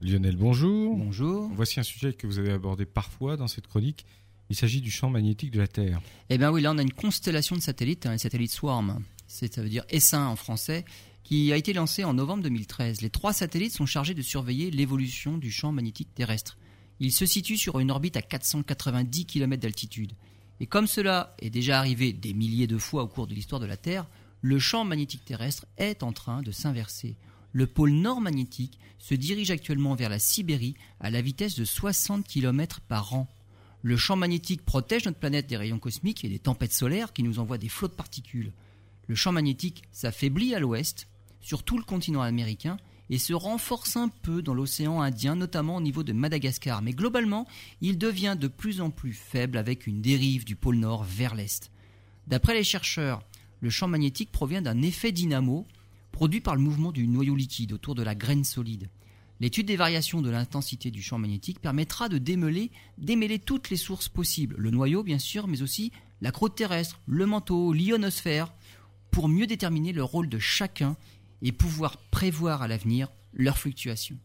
Lionel, bonjour. Bonjour. Voici un sujet que vous avez abordé parfois dans cette chronique. Il s'agit du champ magnétique de la Terre. Eh bien oui, là on a une constellation de satellites, un hein, satellite Swarm, ça veut dire Essaim en français, qui a été lancé en novembre 2013. Les trois satellites sont chargés de surveiller l'évolution du champ magnétique terrestre. Ils se situent sur une orbite à 490 km d'altitude. Et comme cela est déjà arrivé des milliers de fois au cours de l'histoire de la Terre, le champ magnétique terrestre est en train de s'inverser. Le pôle nord magnétique se dirige actuellement vers la Sibérie à la vitesse de 60 km par an. Le champ magnétique protège notre planète des rayons cosmiques et des tempêtes solaires qui nous envoient des flots de particules. Le champ magnétique s'affaiblit à l'ouest, sur tout le continent américain, et se renforce un peu dans l'océan Indien, notamment au niveau de Madagascar. Mais globalement, il devient de plus en plus faible avec une dérive du pôle nord vers l'est. D'après les chercheurs, le champ magnétique provient d'un effet dynamo produit par le mouvement du noyau liquide autour de la graine solide. L'étude des variations de l'intensité du champ magnétique permettra de démêler, toutes les sources possibles, le noyau bien sûr, mais aussi la croûte terrestre, le manteau, l'ionosphère, pour mieux déterminer le rôle de chacun et pouvoir prévoir à l'avenir leurs fluctuations.